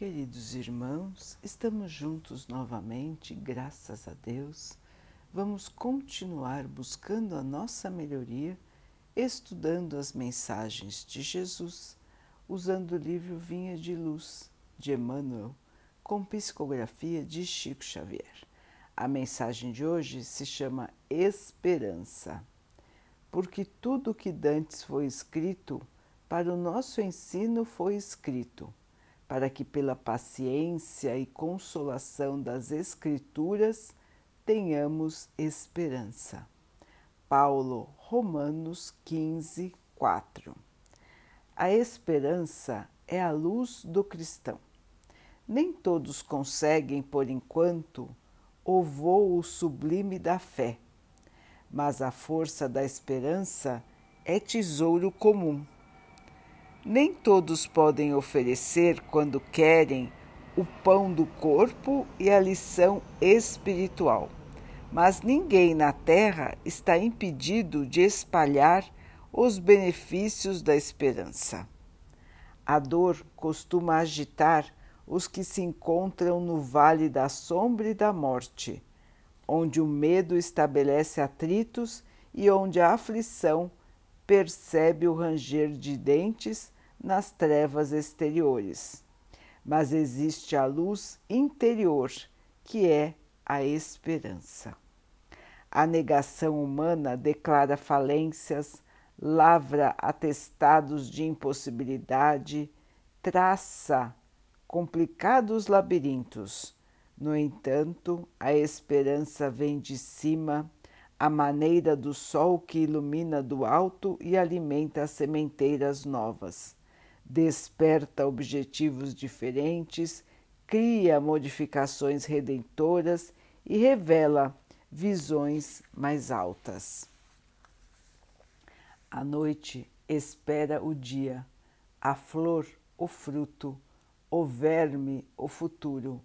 Queridos irmãos, estamos juntos novamente, graças a Deus. Vamos continuar buscando a nossa melhoria, estudando as mensagens de Jesus, usando o livro Vinha de Luz, de Emmanuel, com psicografia de Chico Xavier. A mensagem de hoje se chama Esperança, porque tudo que dantes foi escrito, para o nosso ensino foi escrito para que, pela paciência e consolação das Escrituras, tenhamos esperança. Paulo, Romanos 15, 4. A esperança é a luz do cristão. Nem todos conseguem, por enquanto, o voo sublime da fé, mas a força da esperança é tesouro comum nem todos podem oferecer, quando querem, o pão do corpo e a lição espiritual, mas ninguém na terra está impedido de espalhar os benefícios da esperança. A dor costuma agitar os que se encontram no vale da sombra e da morte, onde o medo estabelece atritos e onde a aflição percebe o ranger de dentes nas trevas exteriores. Mas existe a luz interior, que é a esperança. A negação humana declara falências, lavra atestados de impossibilidade, traça complicados labirintos. No entanto, a esperança vem de cima a maneira do sol que ilumina do alto e alimenta as sementeiras novas. Desperta objetivos diferentes, cria modificações redentoras e revela visões mais altas. A noite espera o dia, a flor, o fruto, o verme, o futuro.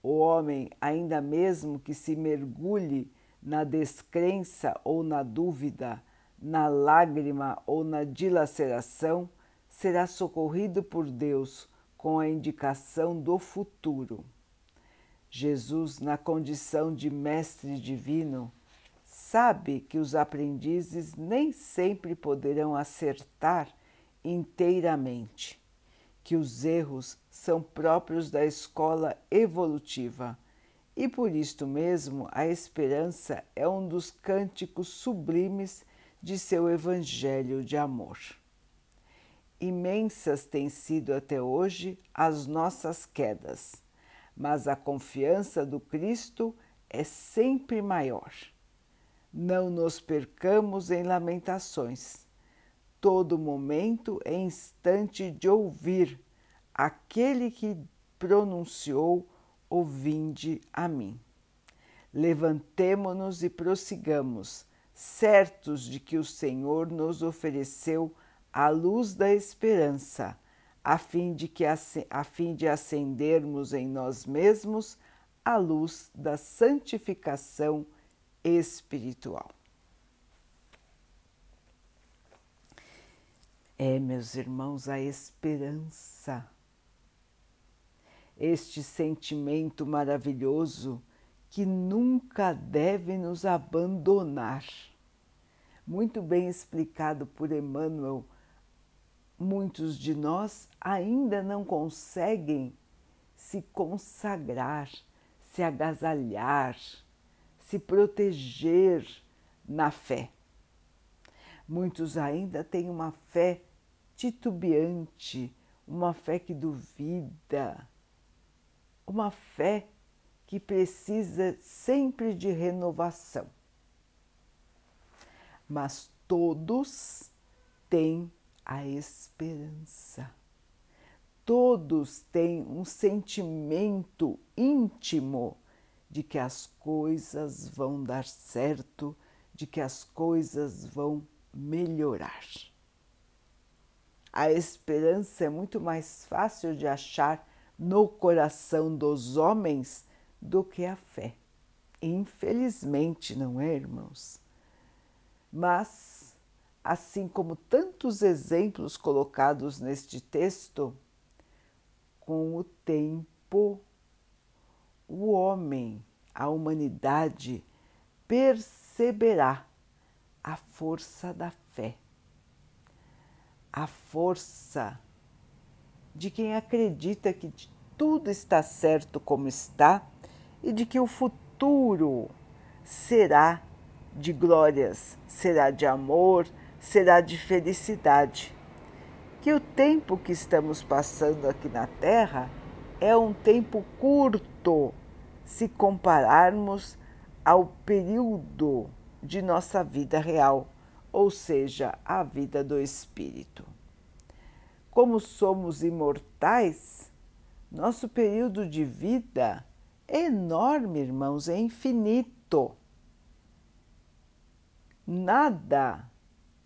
O homem, ainda mesmo que se mergulhe na descrença ou na dúvida, na lágrima ou na dilaceração, será socorrido por Deus com a indicação do futuro. Jesus, na condição de Mestre Divino, sabe que os aprendizes nem sempre poderão acertar inteiramente, que os erros são próprios da escola evolutiva e por isto mesmo a esperança é um dos cânticos sublimes de seu Evangelho de amor. Imensas têm sido até hoje as nossas quedas, mas a confiança do Cristo é sempre maior. Não nos percamos em lamentações. Todo momento é instante de ouvir aquele que pronunciou o vinde a mim. Levantemo-nos e prossigamos, certos de que o Senhor nos ofereceu a luz da esperança, a fim de, que, a fim de acendermos em nós mesmos a luz da santificação espiritual. É, meus irmãos, a esperança este sentimento maravilhoso que nunca deve nos abandonar. Muito bem explicado por Emmanuel, muitos de nós ainda não conseguem se consagrar, se agasalhar, se proteger na fé. Muitos ainda têm uma fé titubeante, uma fé que duvida, uma fé que precisa sempre de renovação. Mas todos têm a esperança. Todos têm um sentimento íntimo de que as coisas vão dar certo, de que as coisas vão melhorar. A esperança é muito mais fácil de achar no coração dos homens do que a fé. Infelizmente, não é, irmãos? Mas, assim como tantos exemplos colocados neste texto, com o tempo, o homem, a humanidade, perceberá a força da fé, a força de quem acredita que tudo está certo como está e de que o futuro será de glórias, será de amor, será de felicidade. Que o tempo que estamos passando aqui na Terra é um tempo curto se compararmos ao período de nossa vida real, ou seja, a vida do espírito. Como somos imortais, nosso período de vida é enorme, irmãos, é infinito. Nada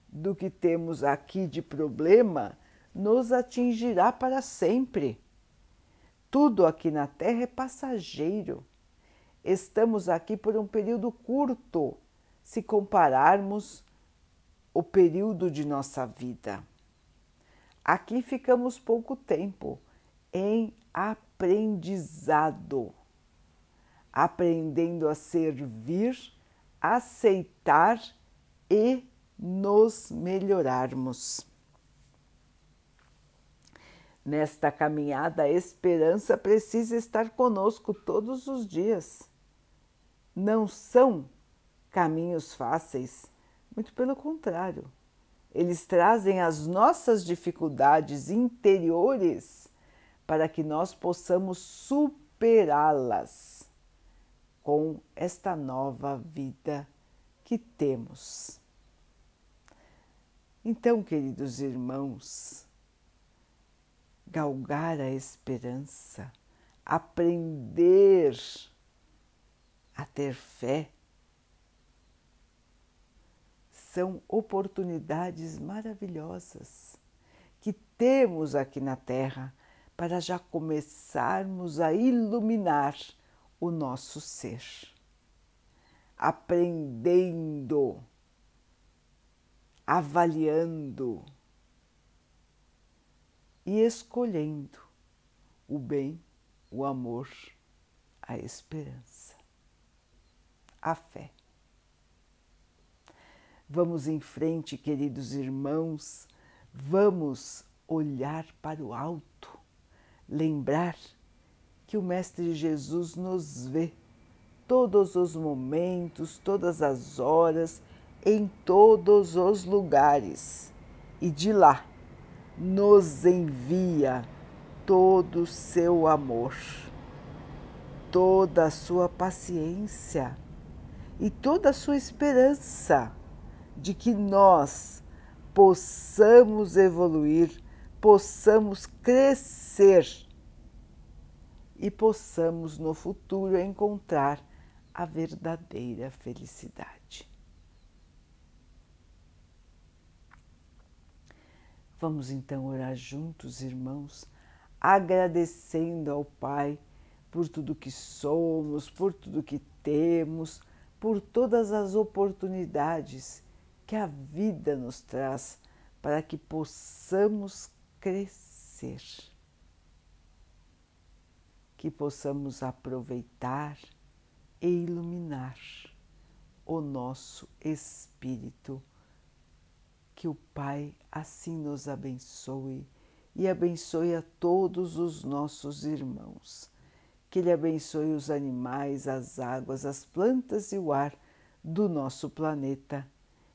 do que temos aqui de problema nos atingirá para sempre. Tudo aqui na Terra é passageiro. Estamos aqui por um período curto, se compararmos o período de nossa vida. Aqui ficamos pouco tempo em aprendizado, aprendendo a servir, aceitar e nos melhorarmos. Nesta caminhada, a esperança precisa estar conosco todos os dias. Não são caminhos fáceis, muito pelo contrário. Eles trazem as nossas dificuldades interiores para que nós possamos superá-las com esta nova vida que temos. Então, queridos irmãos, galgar a esperança, aprender a ter fé, são oportunidades maravilhosas que temos aqui na Terra para já começarmos a iluminar o nosso ser aprendendo, avaliando e escolhendo o bem, o amor, a esperança, a fé. Vamos em frente, queridos irmãos, vamos olhar para o alto, lembrar que o Mestre Jesus nos vê todos os momentos, todas as horas, em todos os lugares. E de lá nos envia todo o seu amor, toda a sua paciência e toda a sua esperança de que nós possamos evoluir, possamos crescer e possamos no futuro encontrar a verdadeira felicidade. Vamos então orar juntos, irmãos, agradecendo ao Pai por tudo que somos, por tudo que temos, por todas as oportunidades que a vida nos traz para que possamos crescer, que possamos aproveitar e iluminar o nosso espírito. Que o Pai assim nos abençoe e abençoe a todos os nossos irmãos. Que Ele abençoe os animais, as águas, as plantas e o ar do nosso planeta